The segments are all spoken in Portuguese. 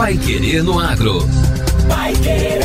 Pai Querer no Agro. Pai Querer.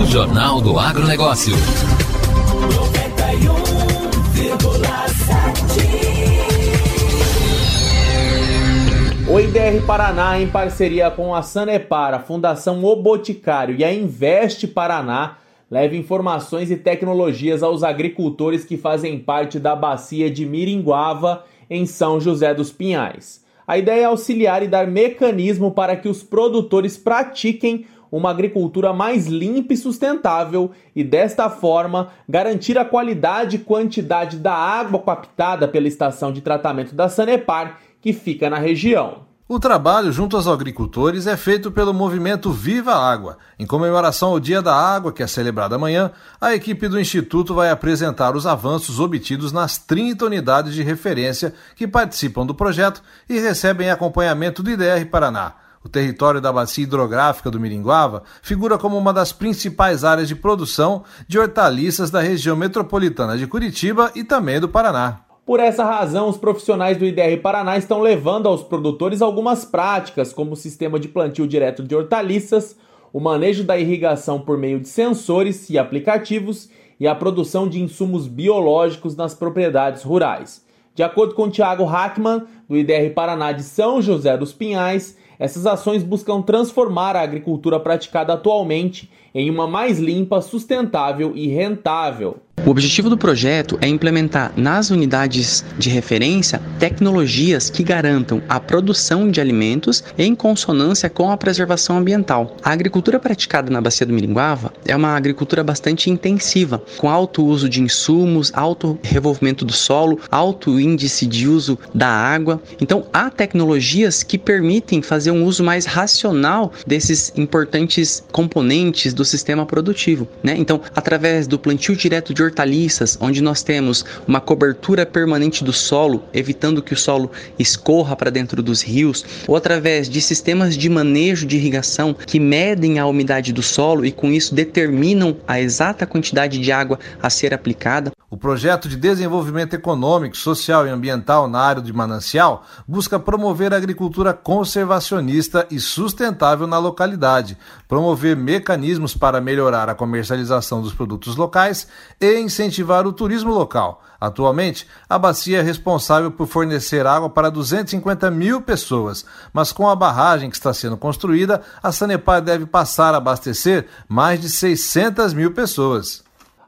O Jornal do Agronegócio. 91,7. O IDR Paraná, em parceria com a Sanepar, a Fundação O Boticário e a Investe Paraná, leva informações e tecnologias aos agricultores que fazem parte da bacia de Miringuava, em São José dos Pinhais. A ideia é auxiliar e dar mecanismo para que os produtores pratiquem uma agricultura mais limpa e sustentável e, desta forma, garantir a qualidade e quantidade da água captada pela estação de tratamento da Sanepar, que fica na região. O trabalho junto aos agricultores é feito pelo movimento Viva Água. Em comemoração ao Dia da Água, que é celebrado amanhã, a equipe do Instituto vai apresentar os avanços obtidos nas 30 unidades de referência que participam do projeto e recebem acompanhamento do IDR Paraná. O território da bacia hidrográfica do Miringuava figura como uma das principais áreas de produção de hortaliças da região metropolitana de Curitiba e também do Paraná. Por essa razão, os profissionais do IDR Paraná estão levando aos produtores algumas práticas, como o sistema de plantio direto de hortaliças, o manejo da irrigação por meio de sensores e aplicativos e a produção de insumos biológicos nas propriedades rurais. De acordo com Tiago Hackman, do IDR Paraná de São José dos Pinhais, essas ações buscam transformar a agricultura praticada atualmente em uma mais limpa, sustentável e rentável. O objetivo do projeto é implementar nas unidades de referência tecnologias que garantam a produção de alimentos em consonância com a preservação ambiental. A agricultura praticada na Bacia do Miringuava é uma agricultura bastante intensiva, com alto uso de insumos, alto revolvimento do solo, alto índice de uso da água. Então, há tecnologias que permitem fazer um uso mais racional desses importantes componentes do sistema produtivo. Né? Então, através do plantio direto de hortaliças, onde nós temos uma cobertura permanente do solo, evitando que o solo escorra para dentro dos rios, ou através de sistemas de manejo de irrigação que medem a umidade do solo e com isso determinam a exata quantidade de água a ser aplicada. O projeto de desenvolvimento econômico, social e ambiental na área de manancial busca promover a agricultura conservacionista e sustentável na localidade, promover mecanismos para melhorar a comercialização dos produtos locais e incentivar o turismo local. Atualmente, a bacia é responsável por fornecer água para 250 mil pessoas, mas com a barragem que está sendo construída, a Sanepar deve passar a abastecer mais de 600 mil pessoas.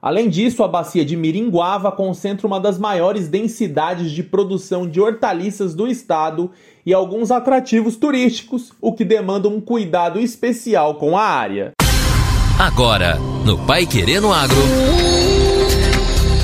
Além disso, a bacia de Miringuava concentra uma das maiores densidades de produção de hortaliças do estado e alguns atrativos turísticos, o que demanda um cuidado especial com a área. Agora, no Pai Querendo Agro.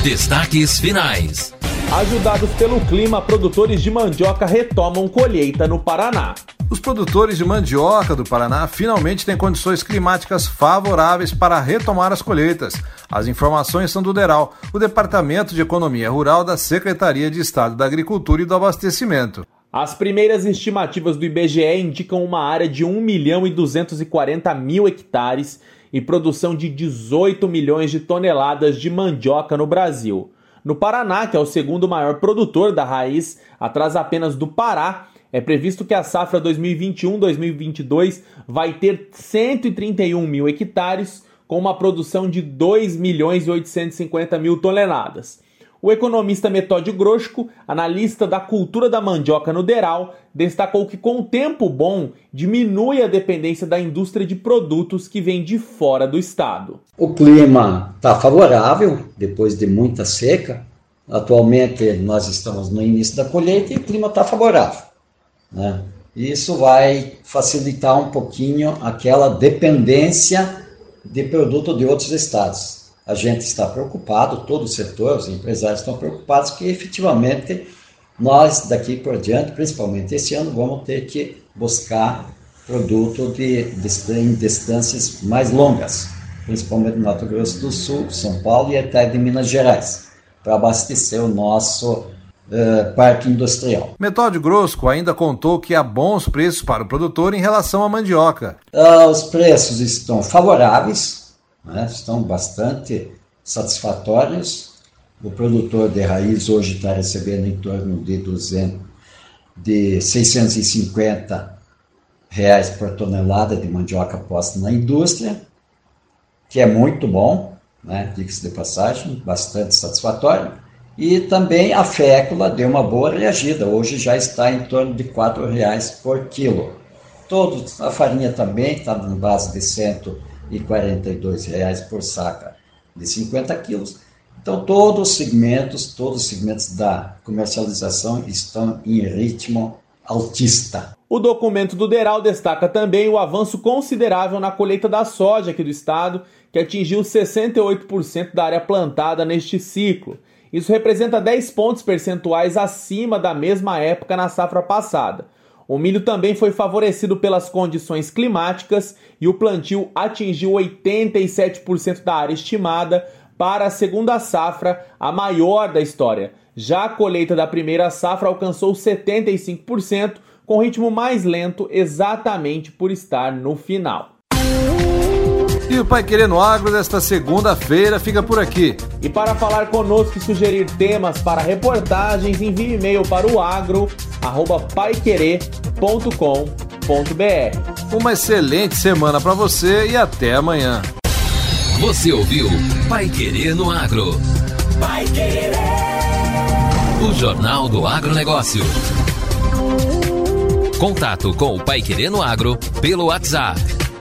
Destaques finais. Ajudados pelo clima, produtores de mandioca retomam colheita no Paraná. Os produtores de mandioca do Paraná finalmente têm condições climáticas favoráveis para retomar as colheitas. As informações são do DERAL, o Departamento de Economia Rural da Secretaria de Estado da Agricultura e do Abastecimento. As primeiras estimativas do IBGE indicam uma área de 1 milhão e 240 mil hectares e produção de 18 milhões de toneladas de mandioca no Brasil. No Paraná, que é o segundo maior produtor da raiz, atrás apenas do Pará, é previsto que a safra 2021-2022 vai ter 131 mil hectares, com uma produção de 2 milhões e 850 mil toneladas. O economista Metódio Groshko, analista da cultura da mandioca no Deral, destacou que com o tempo bom diminui a dependência da indústria de produtos que vem de fora do estado. O clima está favorável depois de muita seca. Atualmente nós estamos no início da colheita e o clima está favorável. Né? Isso vai facilitar um pouquinho aquela dependência de produto de outros estados a gente está preocupado, todo o setor, os empresários estão preocupados que efetivamente nós daqui por diante, principalmente esse ano, vamos ter que buscar produto de, de, em distâncias mais longas, principalmente no Mato Grosso do Sul, São Paulo e até de Minas Gerais, para abastecer o nosso Uh, parque industrial. Metódio Grosco ainda contou que há bons preços para o produtor em relação à mandioca. Uh, os preços estão favoráveis, né, estão bastante satisfatórios. O produtor de raiz hoje está recebendo em torno de 200, de 650 reais por tonelada de mandioca posta na indústria, que é muito bom, né? diga-se de passagem, bastante satisfatório. E também a fécula deu uma boa reagida, hoje já está em torno de R$ reais por quilo. Todo, a farinha também está na base de R$ reais por saca de 50 quilos. Então, todos os segmentos, todos os segmentos da comercialização estão em ritmo altista. O documento do DERAL destaca também o avanço considerável na colheita da soja aqui do estado, que atingiu 68% da área plantada neste ciclo. Isso representa 10 pontos percentuais acima da mesma época na safra passada. O milho também foi favorecido pelas condições climáticas e o plantio atingiu 87% da área estimada para a segunda safra, a maior da história. Já a colheita da primeira safra alcançou 75%, com ritmo mais lento, exatamente por estar no final. E o Pai Querer no Agro desta segunda-feira fica por aqui. E para falar conosco e sugerir temas para reportagens, envie e-mail para o agro@paiquerer.com.br. Uma excelente semana para você e até amanhã. Você ouviu Pai Querer no Agro? Pai Querer. O Jornal do Agronegócio. Contato com o Pai Querer no Agro pelo WhatsApp